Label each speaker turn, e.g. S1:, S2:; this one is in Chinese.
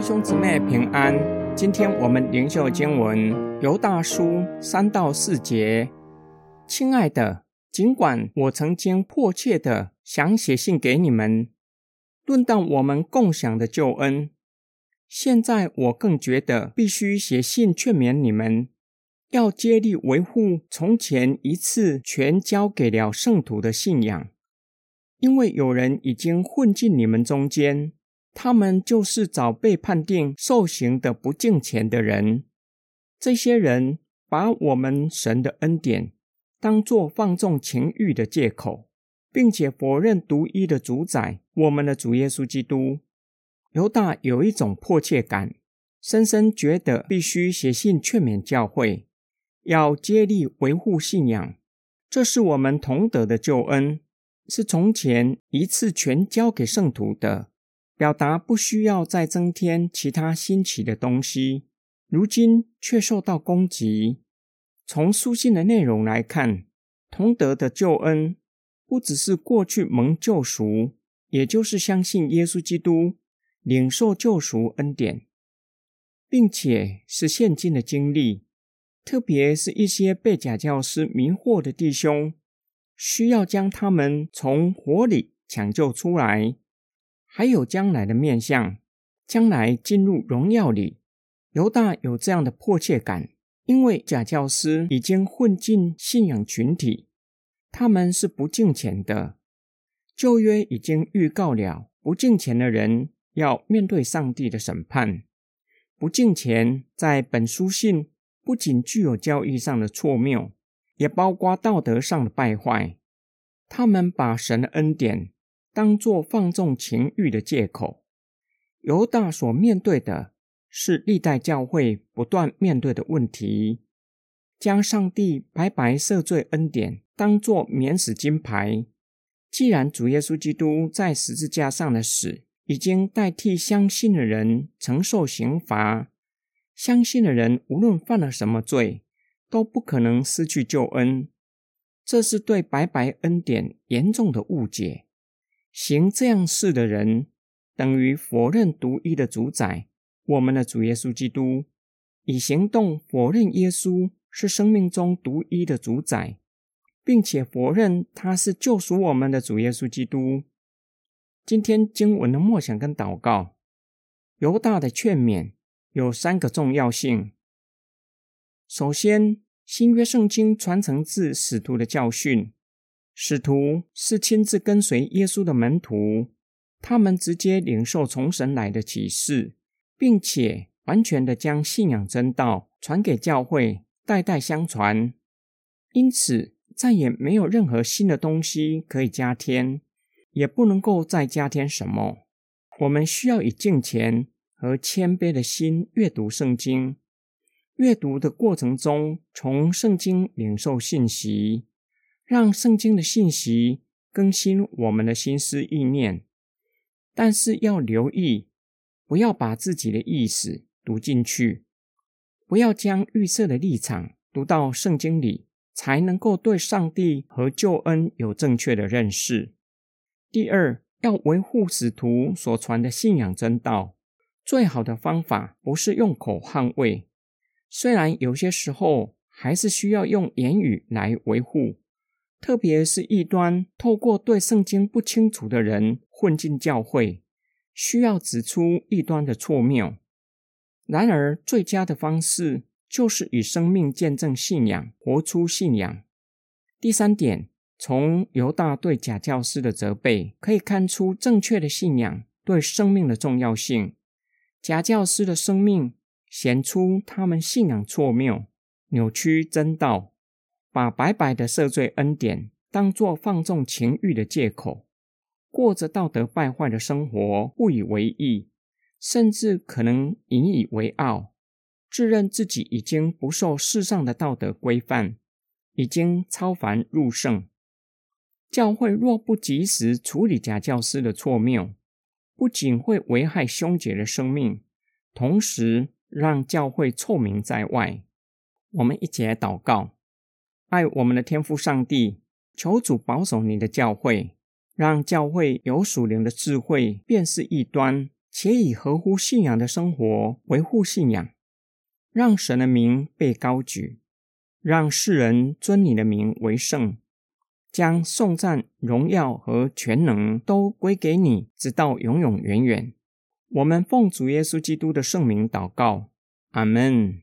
S1: 弟兄姊妹平安。今天我们灵修经文《由大书》三到四节。亲爱的，尽管我曾经迫切的想写信给你们，论到我们共享的救恩，现在我更觉得必须写信劝勉你们，要接力维护从前一次全交给了圣徒的信仰，因为有人已经混进你们中间。他们就是早被判定受刑的不敬虔的人。这些人把我们神的恩典当作放纵情欲的借口，并且否认独一的主宰我们的主耶稣基督。犹大有一种迫切感，深深觉得必须写信劝勉教会，要接力维护信仰。这是我们同得的救恩，是从前一次全交给圣徒的。表达不需要再增添其他新奇的东西，如今却受到攻击。从书信的内容来看，同德的救恩不只是过去蒙救赎，也就是相信耶稣基督，领受救赎恩典，并且是现今的经历。特别是一些被假教师迷惑的弟兄，需要将他们从火里抢救出来。还有将来的面相，将来进入荣耀里，犹大有这样的迫切感，因为假教师已经混进信仰群体，他们是不敬虔的。旧约已经预告了不敬虔的人要面对上帝的审判。不敬虔在本书信不仅具有教义上的错谬，也包括道德上的败坏。他们把神的恩典。当作放纵情欲的借口，犹大所面对的是历代教会不断面对的问题：将上帝白白赦罪恩典当作免死金牌。既然主耶稣基督在十字架上的死已经代替相信的人承受刑罚，相信的人无论犯了什么罪，都不可能失去救恩。这是对白白恩典严重的误解。行这样事的人，等于否认独一的主宰，我们的主耶稣基督，以行动否认耶稣是生命中独一的主宰，并且否认他是救赎我们的主耶稣基督。今天经文的默想跟祷告，犹大的劝勉有三个重要性。首先，新约圣经传承自使徒的教训。使徒是亲自跟随耶稣的门徒，他们直接领受从神来的启示，并且完全的将信仰真道传给教会，代代相传。因此，再也没有任何新的东西可以加添，也不能够再加添什么。我们需要以敬虔和谦卑的心阅读圣经，阅读的过程中，从圣经领受信息。让圣经的信息更新我们的心思意念，但是要留意，不要把自己的意思读进去，不要将预设的立场读到圣经里，才能够对上帝和救恩有正确的认识。第二，要维护使徒所传的信仰真道，最好的方法不是用口捍卫，虽然有些时候还是需要用言语来维护。特别是异端透过对圣经不清楚的人混进教会，需要指出异端的错谬。然而，最佳的方式就是以生命见证信仰，活出信仰。第三点，从犹大对假教师的责备可以看出正确的信仰对生命的重要性。假教师的生命显出他们信仰错谬、扭曲真道。把白白的赦罪恩典当作放纵情欲的借口，过着道德败坏的生活，不以为意，甚至可能引以为傲，自认自己已经不受世上的道德规范，已经超凡入圣。教会若不及时处理假教师的错谬，不仅会危害兄姐的生命，同时让教会臭名在外。我们一起来祷告。爱我们的天父上帝，求主保守你的教会，让教会有属灵的智慧，辨识异端，且以合乎信仰的生活维护信仰，让神的名被高举，让世人尊你的名为圣，将颂赞、荣耀和全能都归给你，直到永永远远。我们奉主耶稣基督的圣名祷告，阿门。